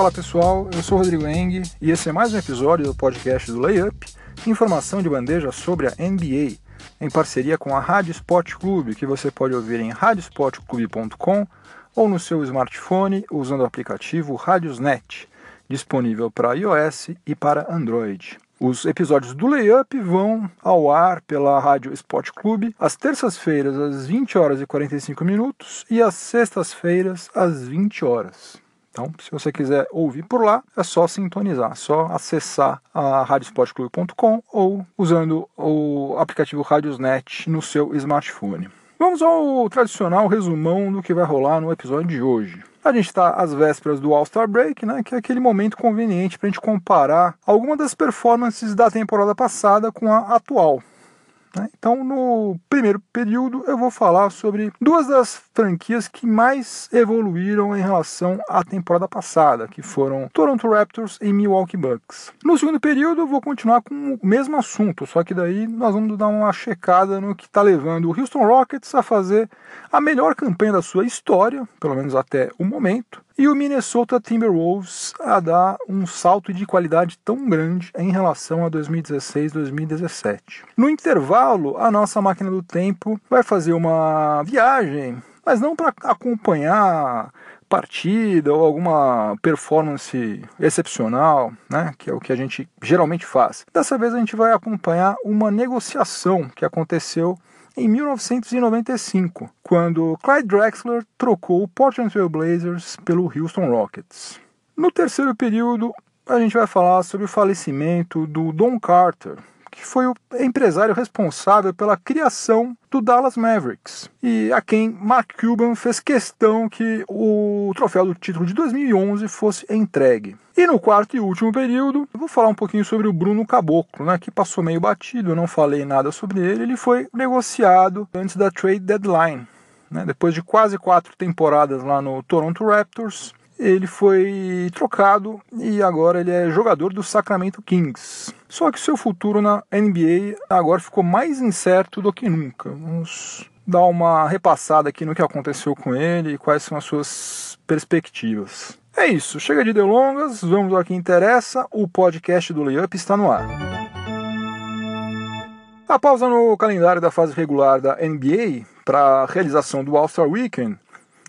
Fala pessoal, eu sou Rodrigo Eng e esse é mais um episódio do podcast do Layup, informação de bandeja sobre a NBA, em parceria com a Rádio Sport Clube, que você pode ouvir em radiosportclube.com ou no seu smartphone usando o aplicativo Radiosnet, disponível para iOS e para Android. Os episódios do Layup vão ao ar pela Rádio Sport Clube às terças-feiras às 20 horas e 45 minutos e às sextas-feiras às 20 horas. Então, se você quiser ouvir por lá, é só sintonizar, só acessar a radiosportclube.com ou usando o aplicativo Radiosnet no seu smartphone. Vamos ao tradicional resumão do que vai rolar no episódio de hoje. A gente está às vésperas do All-Star Break, né, que é aquele momento conveniente para a gente comparar algumas das performances da temporada passada com a atual. Né? Então, no primeiro período, eu vou falar sobre duas das franquias que mais evoluíram em relação à temporada passada, que foram Toronto Raptors e Milwaukee Bucks. No segundo período, eu vou continuar com o mesmo assunto, só que daí nós vamos dar uma checada no que está levando o Houston Rockets a fazer a melhor campanha da sua história, pelo menos até o momento, e o Minnesota Timberwolves a dar um salto de qualidade tão grande em relação a 2016-2017. No intervalo, a nossa máquina do tempo vai fazer uma viagem, mas não para acompanhar partida ou alguma performance excepcional, né, que é o que a gente geralmente faz. Dessa vez a gente vai acompanhar uma negociação que aconteceu em 1995, quando Clyde Drexler trocou o Portland Trail Blazers pelo Houston Rockets. No terceiro período, a gente vai falar sobre o falecimento do Don Carter, que foi o empresário responsável pela criação do Dallas Mavericks e a quem Mark Cuban fez questão que o troféu do título de 2011 fosse entregue. E no quarto e último período, vou falar um pouquinho sobre o Bruno Caboclo, né, que passou meio batido, eu não falei nada sobre ele. Ele foi negociado antes da trade deadline. Né, depois de quase quatro temporadas lá no Toronto Raptors, ele foi trocado e agora ele é jogador do Sacramento Kings. Só que seu futuro na NBA agora ficou mais incerto do que nunca. Vamos dar uma repassada aqui no que aconteceu com ele e quais são as suas perspectivas. É isso, chega de delongas, vamos ao que interessa. O podcast do Layup está no ar. A pausa no calendário da fase regular da NBA para a realização do All-Star Weekend,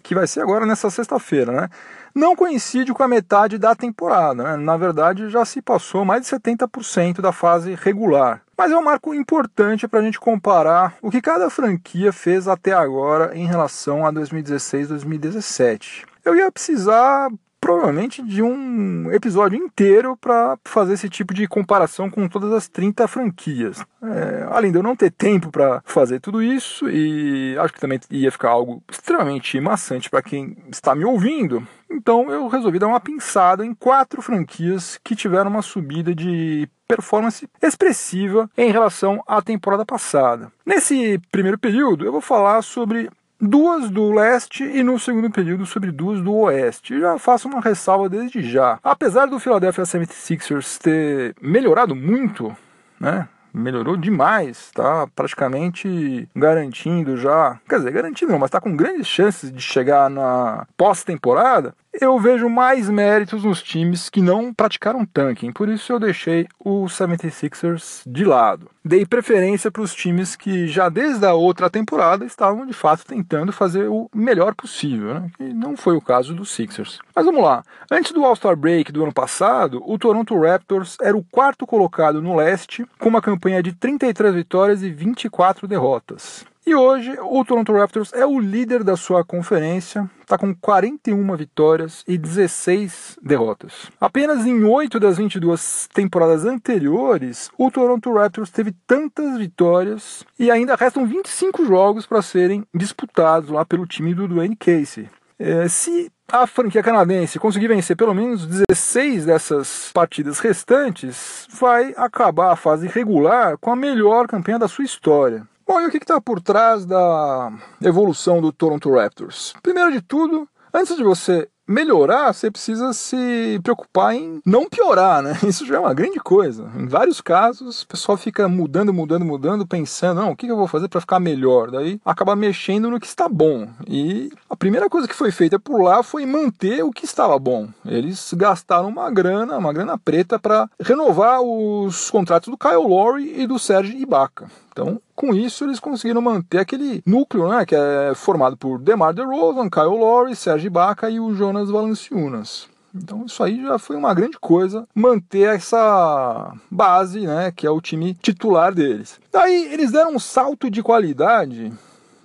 que vai ser agora nessa sexta-feira, né? Não coincide com a metade da temporada. Né? Na verdade, já se passou mais de 70% da fase regular. Mas é um marco importante para a gente comparar o que cada franquia fez até agora em relação a 2016-2017. Eu ia precisar provavelmente de um episódio inteiro para fazer esse tipo de comparação com todas as 30 franquias. É, além de eu não ter tempo para fazer tudo isso, e acho que também ia ficar algo extremamente maçante para quem está me ouvindo, então eu resolvi dar uma pinçada em quatro franquias que tiveram uma subida de performance expressiva em relação à temporada passada. Nesse primeiro período, eu vou falar sobre duas do leste e no segundo período sobre duas do oeste. Já faço uma ressalva desde já. Apesar do Philadelphia 76ers ter melhorado muito, né? Melhorou demais, tá praticamente garantindo já. Quer dizer, garantindo não, mas tá com grandes chances de chegar na pós-temporada eu vejo mais méritos nos times que não praticaram tanking, por isso eu deixei o 76ers de lado. Dei preferência para os times que já desde a outra temporada estavam de fato tentando fazer o melhor possível, né? e não foi o caso dos Sixers. Mas vamos lá, antes do All-Star Break do ano passado, o Toronto Raptors era o quarto colocado no leste, com uma campanha de 33 vitórias e 24 derrotas. E hoje o Toronto Raptors é o líder da sua conferência, está com 41 vitórias e 16 derrotas. Apenas em 8 das 22 temporadas anteriores, o Toronto Raptors teve tantas vitórias e ainda restam 25 jogos para serem disputados lá pelo time do Dwayne Casey. É, se a franquia canadense conseguir vencer pelo menos 16 dessas partidas restantes, vai acabar a fase regular com a melhor campanha da sua história. Bom, e o que está por trás da evolução do Toronto Raptors? Primeiro de tudo, antes de você melhorar, você precisa se preocupar em não piorar, né? Isso já é uma grande coisa. Em vários casos, o pessoal fica mudando, mudando, mudando, pensando, não, o que eu vou fazer para ficar melhor? Daí acaba mexendo no que está bom. E a primeira coisa que foi feita por lá foi manter o que estava bom. Eles gastaram uma grana, uma grana preta para renovar os contratos do Kyle Lowry e do Serge Ibaka. Então, com isso, eles conseguiram manter aquele núcleo, né, que é formado por DeMar DeRozan, Kyle Lowry, Serge Ibaka e o Jonas Valanciunas. Então isso aí já foi uma grande coisa, manter essa base, né, que é o time titular deles. Daí eles deram um salto de qualidade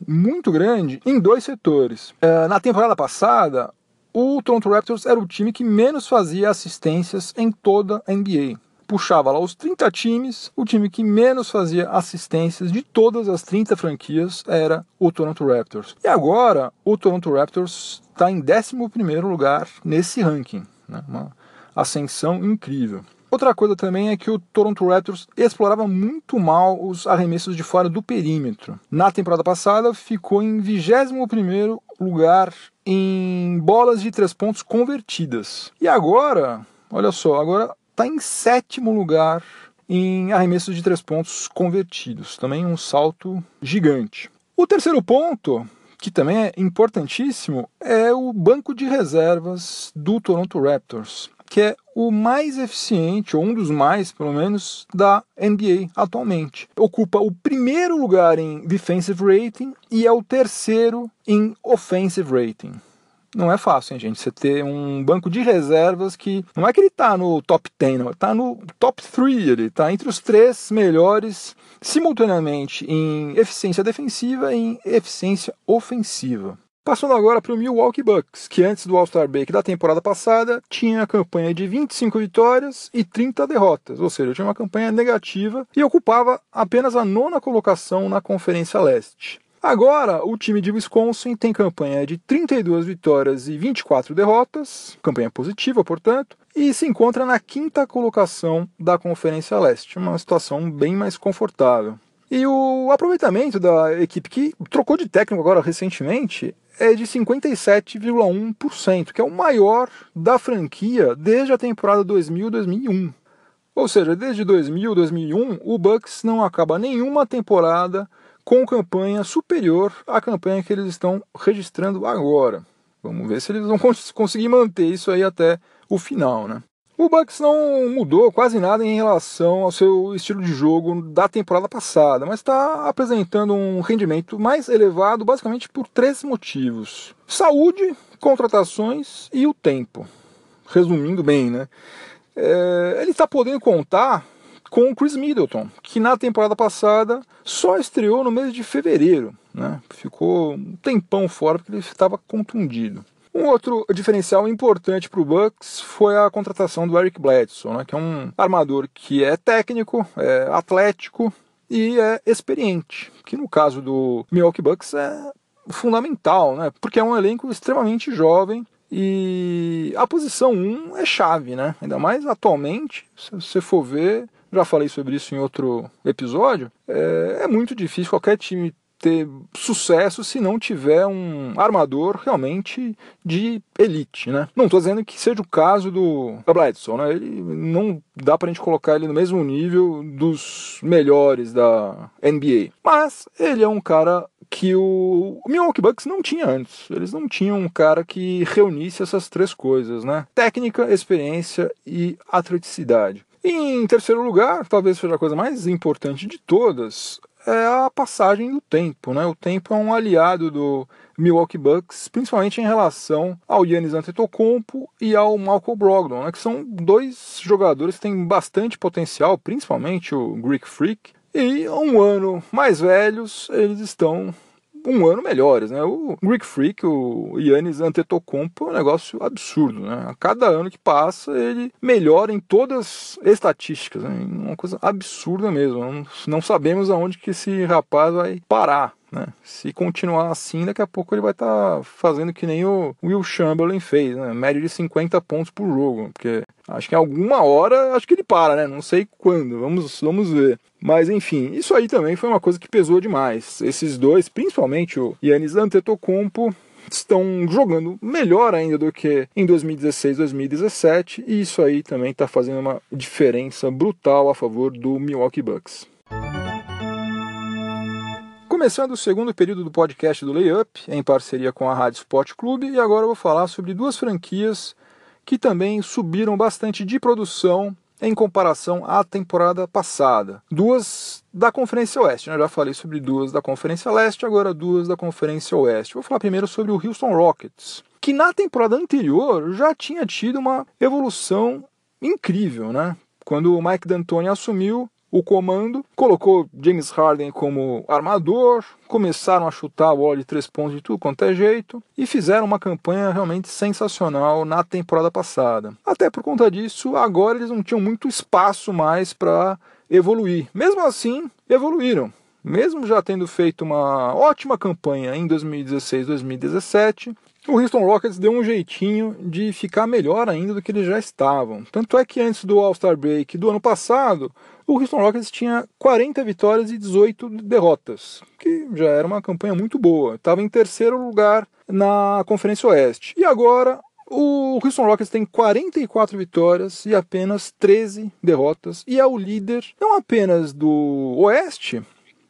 muito grande em dois setores. É, na temporada passada, o Toronto Raptors era o time que menos fazia assistências em toda a NBA puxava lá os 30 times, o time que menos fazia assistências de todas as 30 franquias era o Toronto Raptors. E agora o Toronto Raptors está em 11 lugar nesse ranking, né? uma ascensão incrível. Outra coisa também é que o Toronto Raptors explorava muito mal os arremessos de fora do perímetro. Na temporada passada ficou em 21º lugar em bolas de três pontos convertidas. E agora, olha só, agora está em sétimo lugar em arremessos de três pontos convertidos. Também um salto gigante. O terceiro ponto, que também é importantíssimo, é o banco de reservas do Toronto Raptors, que é o mais eficiente, ou um dos mais, pelo menos, da NBA atualmente. Ocupa o primeiro lugar em defensive rating e é o terceiro em offensive rating não é fácil, hein, gente? Você ter um banco de reservas que não é que ele tá no top 10, não, tá no top 3, ele tá entre os três melhores simultaneamente em eficiência defensiva e em eficiência ofensiva. Passando agora para o Milwaukee Bucks, que antes do All-Star Break da temporada passada tinha a campanha de 25 vitórias e 30 derrotas, ou seja, tinha uma campanha negativa e ocupava apenas a nona colocação na Conferência Leste. Agora, o time de Wisconsin tem campanha de 32 vitórias e 24 derrotas, campanha positiva, portanto, e se encontra na quinta colocação da Conferência Leste, uma situação bem mais confortável. E o aproveitamento da equipe que trocou de técnico agora recentemente é de 57,1%, que é o maior da franquia desde a temporada 2000-2001. Ou seja, desde 2000-2001, o Bucks não acaba nenhuma temporada com campanha superior à campanha que eles estão registrando agora. Vamos ver se eles vão conseguir manter isso aí até o final, né? O Bucks não mudou quase nada em relação ao seu estilo de jogo da temporada passada, mas está apresentando um rendimento mais elevado basicamente por três motivos: saúde, contratações e o tempo. Resumindo bem, né? É, ele está podendo contar com o Chris Middleton, que na temporada passada só estreou no mês de fevereiro, né? ficou um tempão fora porque ele estava contundido. Um outro diferencial importante para o Bucks foi a contratação do Eric Bledsoe, né? que é um armador que é técnico, é atlético e é experiente, que no caso do Milwaukee Bucks é fundamental, né? porque é um elenco extremamente jovem e a posição 1 é chave, né? Ainda mais atualmente, se você for ver, já falei sobre isso em outro episódio, é, é muito difícil qualquer time ter sucesso se não tiver um armador realmente de elite, né? Não estou dizendo que seja o caso do Bledsoe, né? Ele não dá para a gente colocar ele no mesmo nível dos melhores da NBA, mas ele é um cara que o Milwaukee Bucks não tinha antes. Eles não tinham um cara que reunisse essas três coisas, né? Técnica, experiência e atleticidade. E em terceiro lugar, talvez seja a coisa mais importante de todas, é a passagem do tempo. Né? O tempo é um aliado do Milwaukee Bucks, principalmente em relação ao Yannis Antetokounmpo e ao Malcolm Brogdon, né? que são dois jogadores que têm bastante potencial, principalmente o Greek Freak. E um ano mais velhos, eles estão um ano melhores, né? O Greek Freak, o Yannis Antetokounmpo é um negócio absurdo, né? A cada ano que passa, ele melhora em todas as estatísticas, né? Uma coisa absurda mesmo. Não, sabemos aonde que esse rapaz vai parar. Né? Se continuar assim, daqui a pouco ele vai estar tá fazendo que nem o Will Chamberlain fez, né? média de 50 pontos por jogo, porque acho que em alguma hora acho que ele para, né? Não sei quando, vamos, vamos ver. Mas enfim, isso aí também foi uma coisa que pesou demais. Esses dois, principalmente o Yannis Antetokounmpo, estão jogando melhor ainda do que em 2016, 2017, e isso aí também está fazendo uma diferença brutal a favor do Milwaukee Bucks. Começando o segundo período do podcast do Layup, em parceria com a Rádio Sport Clube, e agora eu vou falar sobre duas franquias que também subiram bastante de produção em comparação à temporada passada. Duas da Conferência Oeste, né? eu já falei sobre duas da Conferência Leste, agora duas da Conferência Oeste. Vou falar primeiro sobre o Houston Rockets, que na temporada anterior já tinha tido uma evolução incrível, né? Quando o Mike D'Antoni assumiu, o comando, colocou James Harden como armador, começaram a chutar a bola de três pontos de tudo quanto é jeito e fizeram uma campanha realmente sensacional na temporada passada. Até por conta disso, agora eles não tinham muito espaço mais para evoluir. Mesmo assim, evoluíram. Mesmo já tendo feito uma ótima campanha em 2016, 2017, o Houston Rockets deu um jeitinho de ficar melhor ainda do que eles já estavam. Tanto é que antes do All-Star Break do ano passado, o Houston Rockets tinha 40 vitórias e 18 derrotas, que já era uma campanha muito boa. Estava em terceiro lugar na Conferência Oeste. E agora o Houston Rockets tem 44 vitórias e apenas 13 derrotas e é o líder não apenas do Oeste,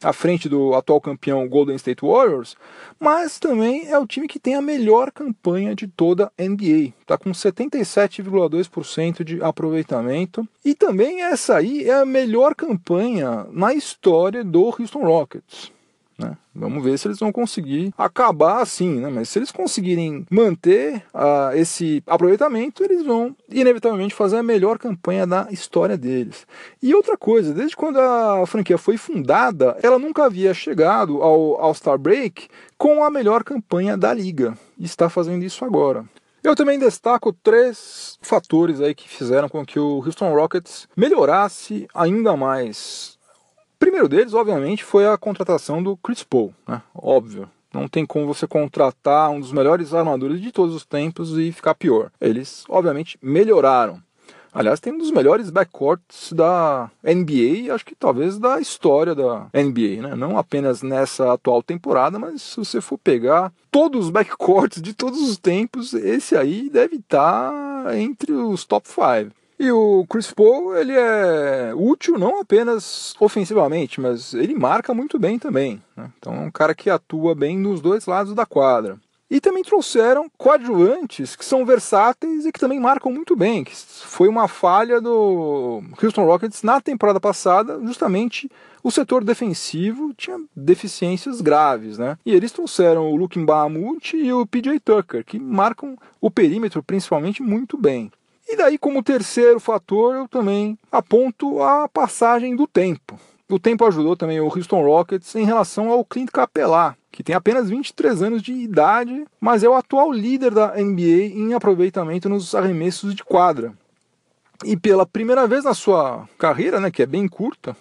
à frente do atual campeão Golden State Warriors, mas também é o time que tem a melhor campanha de toda a NBA. Está com 77,2% de aproveitamento. E também essa aí é a melhor campanha na história do Houston Rockets. Né? Vamos ver se eles vão conseguir acabar assim, né? mas se eles conseguirem manter uh, esse aproveitamento, eles vão inevitavelmente fazer a melhor campanha da história deles. E outra coisa, desde quando a franquia foi fundada, ela nunca havia chegado ao All-Star Break com a melhor campanha da liga. E está fazendo isso agora. Eu também destaco três fatores aí que fizeram com que o Houston Rockets melhorasse ainda mais primeiro deles, obviamente, foi a contratação do Chris Paul, né? Óbvio. Não tem como você contratar um dos melhores armadores de todos os tempos e ficar pior. Eles, obviamente, melhoraram. Aliás, tem um dos melhores backcourts da NBA, acho que talvez da história da NBA, né? Não apenas nessa atual temporada, mas se você for pegar todos os backcourts de todos os tempos, esse aí deve estar entre os top 5. E o Chris Paul, ele é útil não apenas ofensivamente, mas ele marca muito bem também. Né? Então é um cara que atua bem nos dois lados da quadra. E também trouxeram coadjuvantes que são versáteis e que também marcam muito bem, que foi uma falha do Houston Rockets na temporada passada, justamente o setor defensivo tinha deficiências graves, né? E eles trouxeram o Luke Mbamute e o PJ Tucker, que marcam o perímetro principalmente muito bem. E daí, como terceiro fator, eu também aponto a passagem do tempo. O tempo ajudou também o Houston Rockets em relação ao Clint Capela, que tem apenas 23 anos de idade, mas é o atual líder da NBA em aproveitamento nos arremessos de quadra. E pela primeira vez na sua carreira, né, que é bem curta,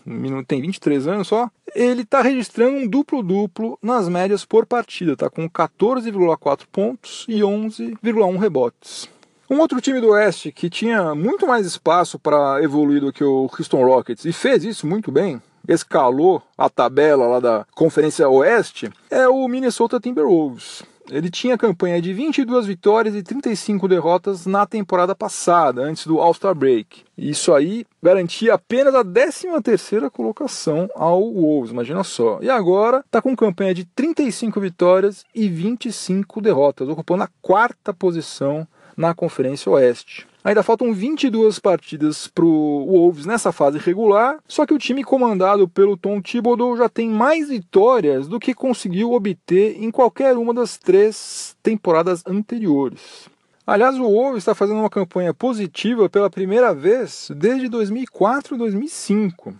tem 23 anos só, ele está registrando um duplo-duplo nas médias por partida, tá com 14,4 pontos e 11,1 rebotes. Um outro time do Oeste que tinha muito mais espaço para evoluir do que o Houston Rockets e fez isso muito bem, escalou a tabela lá da Conferência Oeste, é o Minnesota Timberwolves. Ele tinha campanha de 22 vitórias e 35 derrotas na temporada passada, antes do All-Star Break. Isso aí garantia apenas a 13ª colocação ao Wolves, imagina só. E agora está com campanha de 35 vitórias e 25 derrotas, ocupando a quarta posição na Conferência Oeste. Ainda faltam 22 partidas para o Wolves nessa fase regular, só que o time comandado pelo Tom Thibodeau já tem mais vitórias do que conseguiu obter em qualquer uma das três temporadas anteriores. Aliás, o Wolves está fazendo uma campanha positiva pela primeira vez desde 2004 2005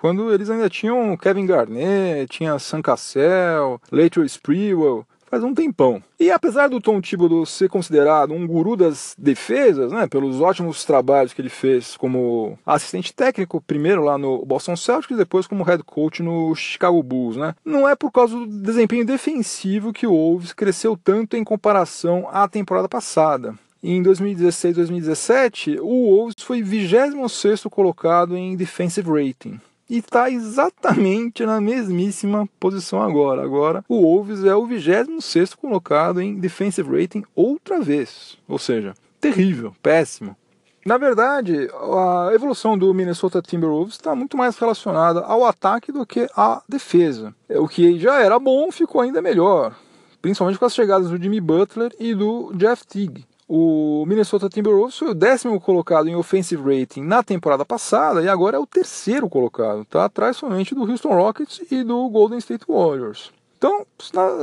quando eles ainda tinham Kevin Garnett, tinha Sam Cassell, Latrell Sprewell, faz um tempão. E apesar do Tom Thibodeau ser considerado um guru das defesas, né, pelos ótimos trabalhos que ele fez como assistente técnico, primeiro lá no Boston Celtics e depois como head coach no Chicago Bulls, né, não é por causa do desempenho defensivo que o Wolves cresceu tanto em comparação à temporada passada. Em 2016-2017, o Wolves foi 26º colocado em defensive rating. E está exatamente na mesmíssima posição agora. Agora o Wolves é o 26 colocado em defensive rating outra vez, ou seja, terrível, péssimo. Na verdade, a evolução do Minnesota Timberwolves está muito mais relacionada ao ataque do que à defesa. O que já era bom ficou ainda melhor, principalmente com as chegadas do Jimmy Butler e do Jeff Teague. O Minnesota Timberwolves foi o décimo colocado em offensive rating na temporada passada e agora é o terceiro colocado, tá atrás somente do Houston Rockets e do Golden State Warriors. Então,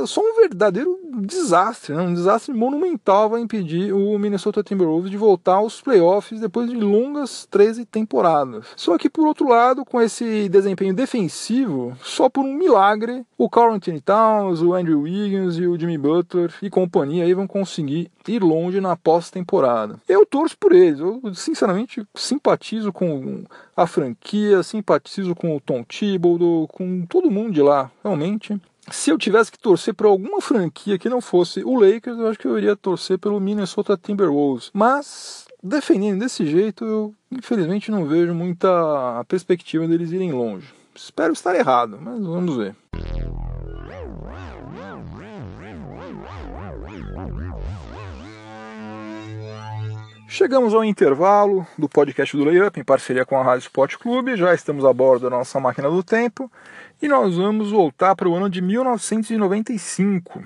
só um verdadeiro desastre, né? um desastre monumental vai impedir o Minnesota Timberwolves de voltar aos playoffs depois de longas 13 temporadas. Só que, por outro lado, com esse desempenho defensivo, só por um milagre, o Carl Anthony Towns, o Andrew Wiggins e o Jimmy Butler e companhia aí vão conseguir ir longe na pós-temporada. Eu torço por eles, eu sinceramente simpatizo com a franquia, simpatizo com o Tom Thibodeau, com todo mundo de lá, realmente se eu tivesse que torcer por alguma franquia que não fosse o Lakers, eu acho que eu iria torcer pelo Minnesota Timberwolves. Mas defendendo desse jeito, eu infelizmente não vejo muita perspectiva deles irem longe. Espero estar errado, mas vamos ver. Chegamos ao intervalo do podcast do Layup em parceria com a Rádio Sport Clube. Já estamos a bordo da nossa máquina do tempo e nós vamos voltar para o ano de 1995 o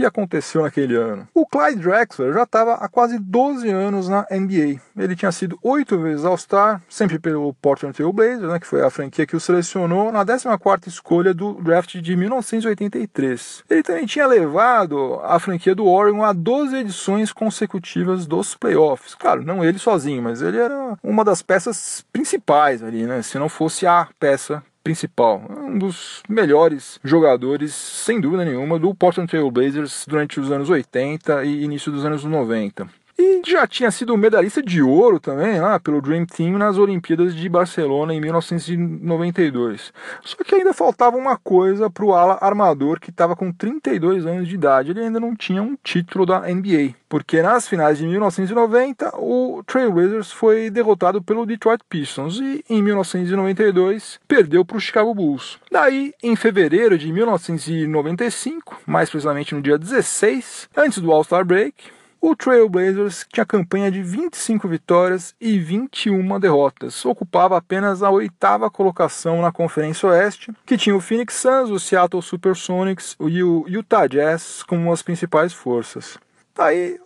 que aconteceu naquele ano? O Clyde Drexler já estava há quase 12 anos na NBA. Ele tinha sido oito vezes All-Star, sempre pelo Portland Trail Blazers, né, que foi a franquia que o selecionou na 14ª escolha do draft de 1983. Ele também tinha levado a franquia do Oregon a 12 edições consecutivas dos playoffs. Claro, não ele sozinho, mas ele era uma das peças principais ali, né? Se não fosse a peça principal, um dos melhores jogadores, sem dúvida nenhuma, do Portland Trail Blazers durante os anos 80 e início dos anos 90. E já tinha sido medalhista de ouro também lá pelo Dream Team nas Olimpíadas de Barcelona em 1992. Só que ainda faltava uma coisa para o ala armador que estava com 32 anos de idade. Ele ainda não tinha um título da NBA, porque nas finais de 1990 o Trailblazers foi derrotado pelo Detroit Pistons e em 1992 perdeu para o Chicago Bulls. Daí, em fevereiro de 1995, mais precisamente no dia 16, antes do All-Star Break, o Trailblazers tinha campanha de 25 vitórias e 21 derrotas. Ocupava apenas a oitava colocação na Conferência Oeste, que tinha o Phoenix Suns, o Seattle Supersonics e o Utah Jazz como as principais forças. Aí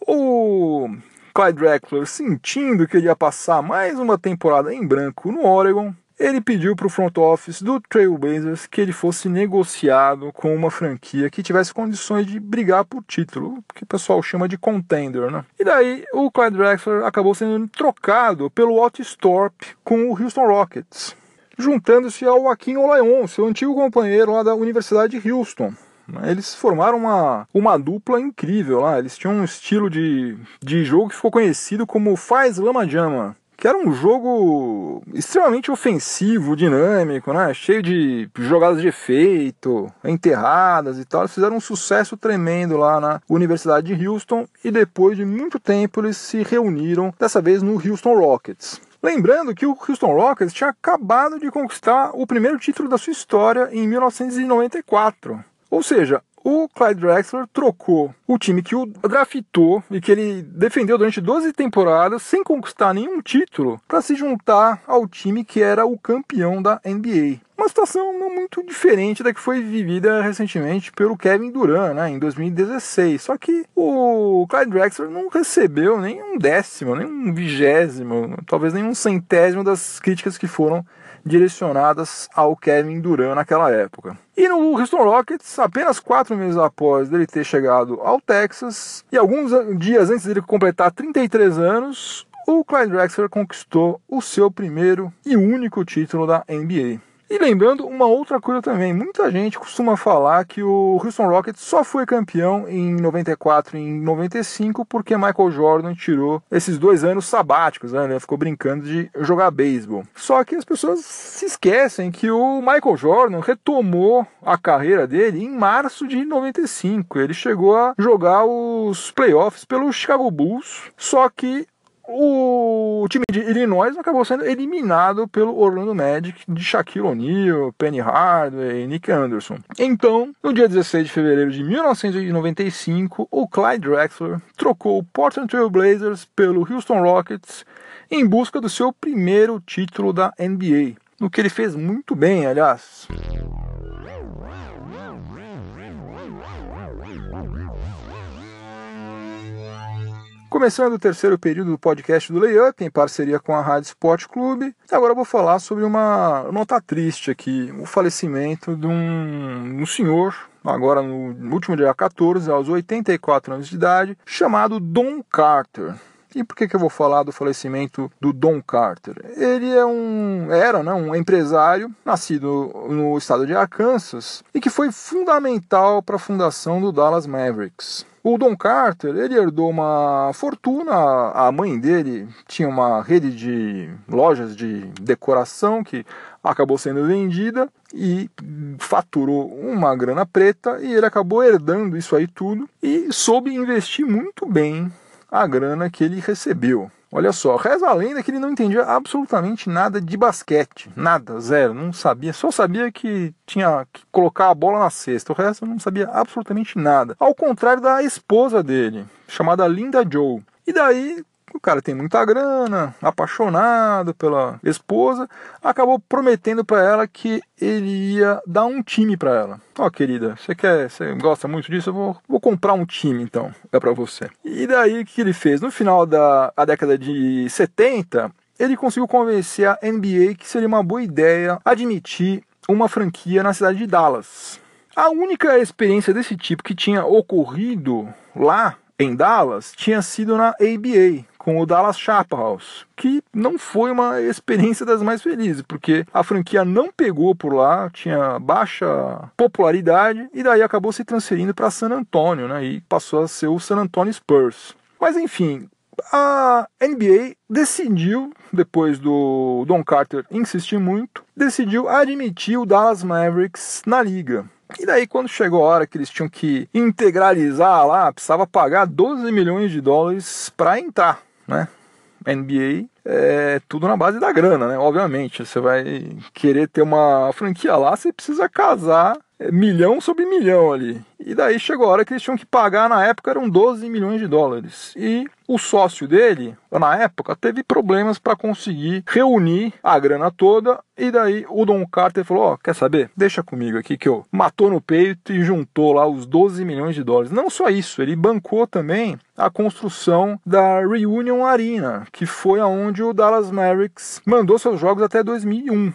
o Clyde Drexler, sentindo que ele ia passar mais uma temporada em branco no Oregon, ele pediu para o front office do Trailblazers que ele fosse negociado com uma franquia que tivesse condições de brigar por título, que o pessoal chama de contender, né? E daí o Clyde Drexler acabou sendo trocado pelo Otis Thorpe com o Houston Rockets, juntando-se ao Joaquim Olayon, seu antigo companheiro lá da Universidade de Houston. Eles formaram uma, uma dupla incrível lá. Eles tinham um estilo de, de jogo que ficou conhecido como Faz Lama Jama que era um jogo extremamente ofensivo, dinâmico, né? cheio de jogadas de efeito, enterradas e tal. Eles fizeram um sucesso tremendo lá na Universidade de Houston e depois de muito tempo eles se reuniram, dessa vez no Houston Rockets. Lembrando que o Houston Rockets tinha acabado de conquistar o primeiro título da sua história em 1994. Ou seja, o Clyde Drexler trocou o time que o draftou e que ele defendeu durante 12 temporadas sem conquistar nenhum título para se juntar ao time que era o campeão da NBA. Uma situação não muito diferente da que foi vivida recentemente pelo Kevin Durant, né, em 2016. Só que o Clyde Drexler não recebeu nem um décimo, nem um vigésimo, talvez nem um centésimo das críticas que foram direcionadas ao Kevin Durant naquela época. E no Houston Rockets, apenas quatro meses após ele ter chegado ao Texas, e alguns dias antes dele completar 33 anos, o Clyde Drexler conquistou o seu primeiro e único título da NBA. E lembrando uma outra coisa também, muita gente costuma falar que o Houston Rockets só foi campeão em 94 e em 95 porque Michael Jordan tirou esses dois anos sabáticos, né? Ele ficou brincando de jogar beisebol. Só que as pessoas se esquecem que o Michael Jordan retomou a carreira dele em março de 95. Ele chegou a jogar os playoffs pelo Chicago Bulls, só que o time de Illinois acabou sendo eliminado pelo Orlando Magic de Shaquille O'Neal, Penny Hardaway e Nick Anderson. Então, no dia 16 de fevereiro de 1995, o Clyde Drexler trocou o Portland Trail Blazers pelo Houston Rockets em busca do seu primeiro título da NBA, no que ele fez muito bem, aliás. Começando o terceiro período do podcast do Layup, em parceria com a Rádio Sport Clube, agora vou falar sobre uma nota triste aqui, o falecimento de um, um senhor, agora no último dia 14, aos 84 anos de idade, chamado Don Carter. E por que, que eu vou falar do falecimento do Don Carter? Ele é um era né, um empresário nascido no estado de Arkansas e que foi fundamental para a fundação do Dallas Mavericks. O Don Carter, ele herdou uma fortuna, a mãe dele tinha uma rede de lojas de decoração que acabou sendo vendida e faturou uma grana preta e ele acabou herdando isso aí tudo e soube investir muito bem a grana que ele recebeu. Olha só, reza a lenda que ele não entendia absolutamente nada de basquete, nada, zero, não sabia, só sabia que tinha que colocar a bola na cesta, o resto não sabia absolutamente nada. Ao contrário da esposa dele, chamada Linda Joe. E daí o cara tem muita grana, apaixonado pela esposa, acabou prometendo para ela que ele ia dar um time para ela. Ó, oh, querida, você quer, você gosta muito disso? Eu vou, vou comprar um time então, é para você. E daí o que ele fez? No final da década de 70, ele conseguiu convencer a NBA que seria uma boa ideia admitir uma franquia na cidade de Dallas. A única experiência desse tipo que tinha ocorrido lá em Dallas tinha sido na ABA, com o Dallas Chaparrals, que não foi uma experiência das mais felizes, porque a franquia não pegou por lá, tinha baixa popularidade e daí acabou se transferindo para San Antonio, né? E passou a ser o San Antonio Spurs. Mas enfim, a NBA decidiu, depois do Don Carter insistir muito, decidiu admitir o Dallas Mavericks na liga. E daí, quando chegou a hora que eles tinham que integralizar lá, precisava pagar 12 milhões de dólares para entrar né? NBA é tudo na base da grana, né? Obviamente, você vai querer ter uma franquia lá, você precisa casar milhão sobre milhão ali. E daí chegou a hora que eles tinham que pagar, na época eram 12 milhões de dólares. E o sócio dele, na época, teve problemas para conseguir reunir a grana toda. E daí o Don Carter falou: Ó, oh, quer saber? Deixa comigo aqui que eu matou no peito e juntou lá os 12 milhões de dólares. Não só isso, ele bancou também a construção da Reunion Arena, que foi aonde o Dallas Mavericks mandou seus jogos até 2001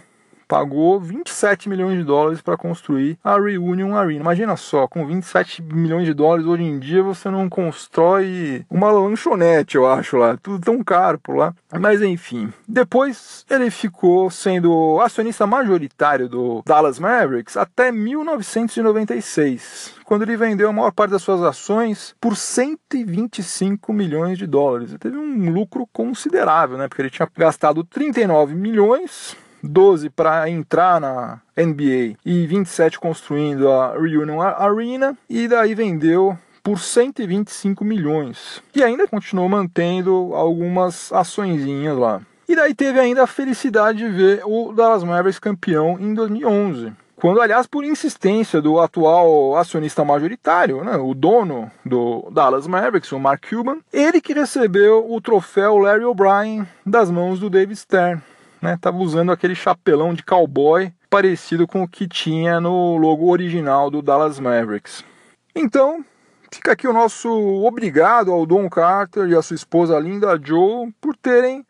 pagou 27 milhões de dólares para construir a Reunion Arena. Imagina só, com 27 milhões de dólares hoje em dia você não constrói uma lanchonete, eu acho lá. Tudo tão caro por lá. Mas enfim, depois ele ficou sendo acionista majoritário do Dallas Mavericks até 1996 quando ele vendeu a maior parte das suas ações por 125 milhões de dólares. Ele teve um lucro considerável, né? Porque ele tinha gastado 39 milhões 12 para entrar na NBA e 27 construindo a Reunion Arena e daí vendeu por 125 milhões. E ainda continuou mantendo algumas açõezinhas lá. E daí teve ainda a felicidade de ver o Dallas Mavericks campeão em 2011. Quando, aliás, por insistência do atual acionista majoritário, né, o dono do Dallas Mavericks, o Mark Cuban, ele que recebeu o troféu Larry O'Brien das mãos do David Stern né? Tava usando aquele chapelão de cowboy parecido com o que tinha no logo original do Dallas Mavericks. Então, fica aqui o nosso obrigado ao Don Carter e à sua esposa Linda Joe por terem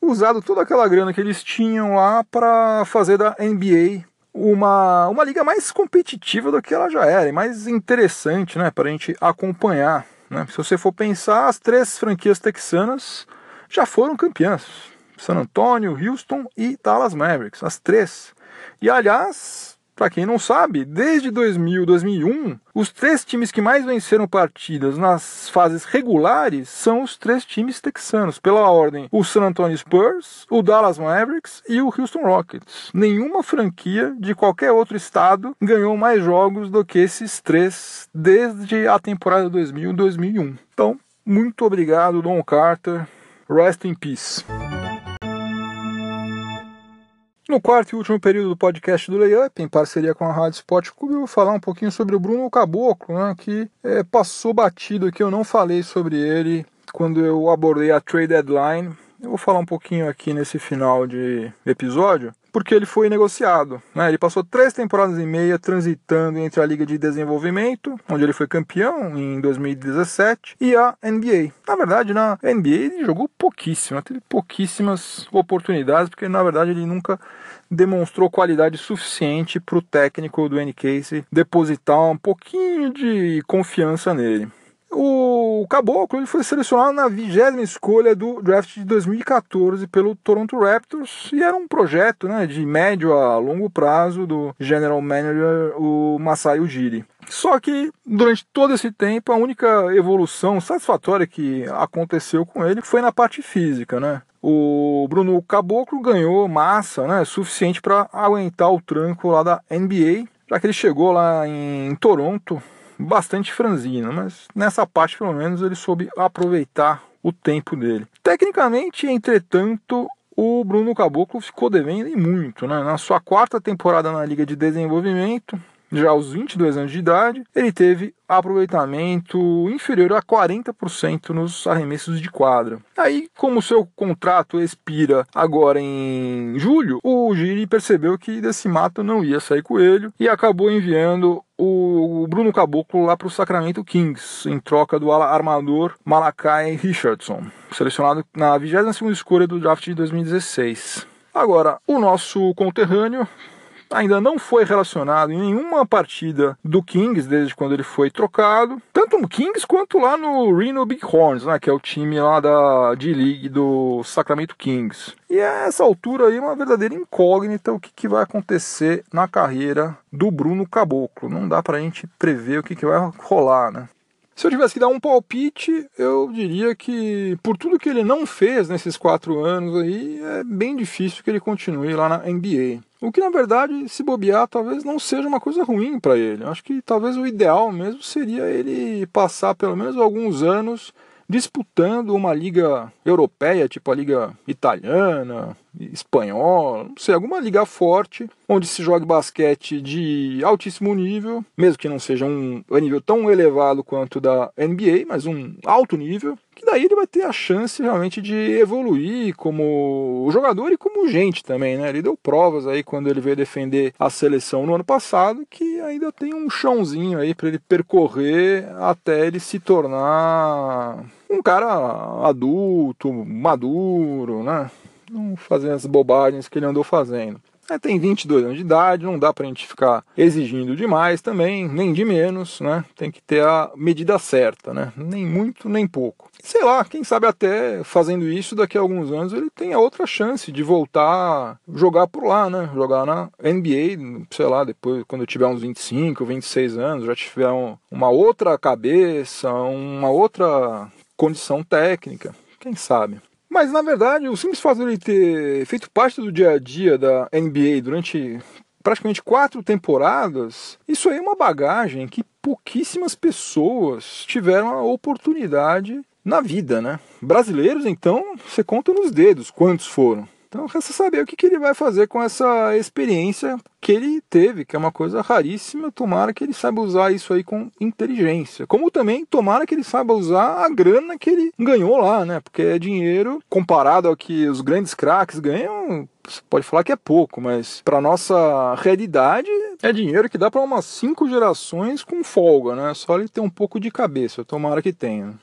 usado toda aquela grana que eles tinham lá para fazer da NBA uma, uma liga mais competitiva do que ela já era e mais interessante né, para a gente acompanhar. Né? Se você for pensar, as três franquias texanas já foram campeãs. San Antonio, Houston e Dallas Mavericks, as três. E aliás, para quem não sabe, desde 2000, 2001, os três times que mais venceram partidas nas fases regulares são os três times texanos, pela ordem: o San Antonio Spurs, o Dallas Mavericks e o Houston Rockets. Nenhuma franquia de qualquer outro estado ganhou mais jogos do que esses três desde a temporada 2000-2001. Então, muito obrigado, Don Carter Rest in Peace. No quarto e último período do podcast do Layup, em parceria com a Rádio Sport Clube, eu vou falar um pouquinho sobre o Bruno Caboclo, né, que é, passou batido aqui, eu não falei sobre ele quando eu abordei a trade deadline. Eu vou falar um pouquinho aqui nesse final de episódio, porque ele foi negociado. Né? Ele passou três temporadas e meia transitando entre a Liga de Desenvolvimento, onde ele foi campeão em 2017, e a NBA. Na verdade, na NBA ele jogou pouquíssimo, teve pouquíssimas oportunidades, porque na verdade ele nunca demonstrou qualidade suficiente para o técnico do N. Casey depositar um pouquinho de confiança nele. O Caboclo ele foi selecionado na vigésima escolha do draft de 2014 pelo Toronto Raptors e era um projeto né, de médio a longo prazo do general manager o Masai Ujiri. Só que durante todo esse tempo a única evolução satisfatória que aconteceu com ele foi na parte física, né? O Bruno Caboclo ganhou massa, né, suficiente para aguentar o tranco lá da NBA, já que ele chegou lá em Toronto bastante franzino, mas nessa parte pelo menos ele soube aproveitar o tempo dele. Tecnicamente, entretanto, o Bruno Caboclo ficou devendo e muito. Né? Na sua quarta temporada na Liga de Desenvolvimento, já aos 22 anos de idade, ele teve aproveitamento inferior a 40% nos arremessos de quadra. Aí, como seu contrato expira agora em julho, o Giri percebeu que desse mato não ia sair coelho e acabou enviando o Bruno Caboclo lá para o Sacramento Kings, em troca do armador Malakai Richardson, selecionado na 22ª escolha do draft de 2016. Agora, o nosso conterrâneo ainda não foi relacionado em nenhuma partida do Kings desde quando ele foi trocado, tanto no Kings quanto lá no Reno Bighorns, né, que é o time lá da D-League do Sacramento Kings. E a essa altura aí uma verdadeira incógnita o que, que vai acontecer na carreira do Bruno Caboclo. Não dá pra gente prever o que, que vai rolar, né? Se eu tivesse que dar um palpite, eu diria que por tudo que ele não fez nesses quatro anos aí, é bem difícil que ele continue lá na NBA. O que na verdade, se bobear, talvez não seja uma coisa ruim para ele. Acho que talvez o ideal mesmo seria ele passar pelo menos alguns anos disputando uma liga europeia, tipo a liga italiana, espanhola, não sei, alguma liga forte, onde se jogue basquete de altíssimo nível, mesmo que não seja um, um nível tão elevado quanto da NBA, mas um alto nível, que daí ele vai ter a chance realmente de evoluir como jogador e como gente também, né? Ele deu provas aí quando ele veio defender a seleção no ano passado que ainda tem um chãozinho aí para ele percorrer até ele se tornar um cara adulto, maduro, né? Não fazer as bobagens que ele andou fazendo. É, tem 22 anos de idade, não dá pra gente ficar exigindo demais também, nem de menos, né? Tem que ter a medida certa, né? Nem muito, nem pouco. Sei lá, quem sabe até fazendo isso daqui a alguns anos ele tenha outra chance de voltar a jogar por lá, né? Jogar na NBA, sei lá, depois quando tiver uns 25, 26 anos, já tiver um, uma outra cabeça, uma outra condição técnica, quem sabe. Mas na verdade, o simples fato de ele ter feito parte do dia a dia da NBA durante praticamente quatro temporadas, isso aí é uma bagagem que pouquíssimas pessoas tiveram a oportunidade na vida, né? Brasileiros, então, você conta nos dedos quantos foram. Então resta saber o que, que ele vai fazer com essa experiência que ele teve, que é uma coisa raríssima. Tomara que ele saiba usar isso aí com inteligência. Como também tomara que ele saiba usar a grana que ele ganhou lá, né? Porque é dinheiro comparado ao que os grandes craques ganham. Você pode falar que é pouco, mas para nossa realidade é dinheiro que dá para umas cinco gerações com folga, né? Só ele ter um pouco de cabeça. Tomara que tenha.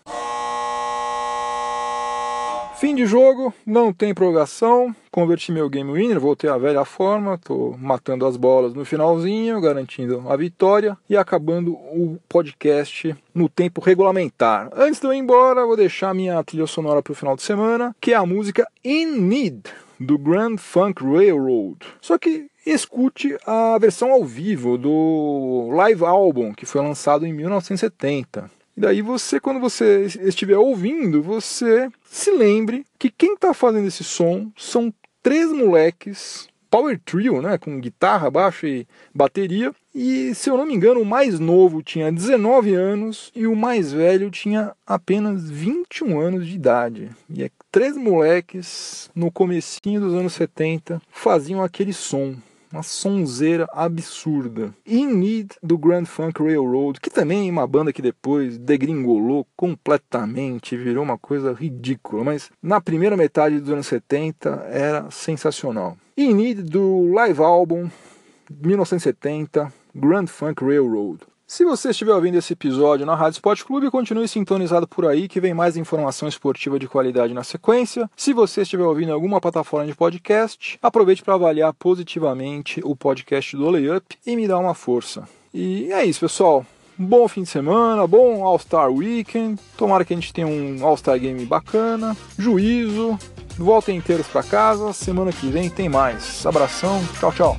Fim de jogo, não tem prorrogação. Converti meu game winner, voltei à velha forma. Tô matando as bolas no finalzinho, garantindo a vitória e acabando o podcast no tempo regulamentar. Antes de eu ir embora, vou deixar minha trilha sonora para o final de semana, que é a música In Need do Grand Funk Railroad. Só que escute a versão ao vivo do live album que foi lançado em 1970. E daí você, quando você estiver ouvindo, você se lembre que quem está fazendo esse som são três moleques power trio, né, com guitarra, baixo e bateria. E se eu não me engano, o mais novo tinha 19 anos e o mais velho tinha apenas 21 anos de idade. E é três moleques no comecinho dos anos 70 faziam aquele som uma sonzeira absurda. In Need do Grand Funk Railroad, que também é uma banda que depois degringolou completamente, virou uma coisa ridícula, mas na primeira metade dos anos 70 era sensacional. In Need do live album 1970 Grand Funk Railroad. Se você estiver ouvindo esse episódio na Rádio Sport Clube, continue sintonizado por aí que vem mais informação esportiva de qualidade na sequência. Se você estiver ouvindo alguma plataforma de podcast, aproveite para avaliar positivamente o podcast do Layup e me dar uma força. E é isso, pessoal. Bom fim de semana, bom All-Star Weekend. Tomara que a gente tenha um All-Star Game bacana. Juízo. Voltem inteiros para casa. Semana que vem tem mais. Abração. Tchau, tchau.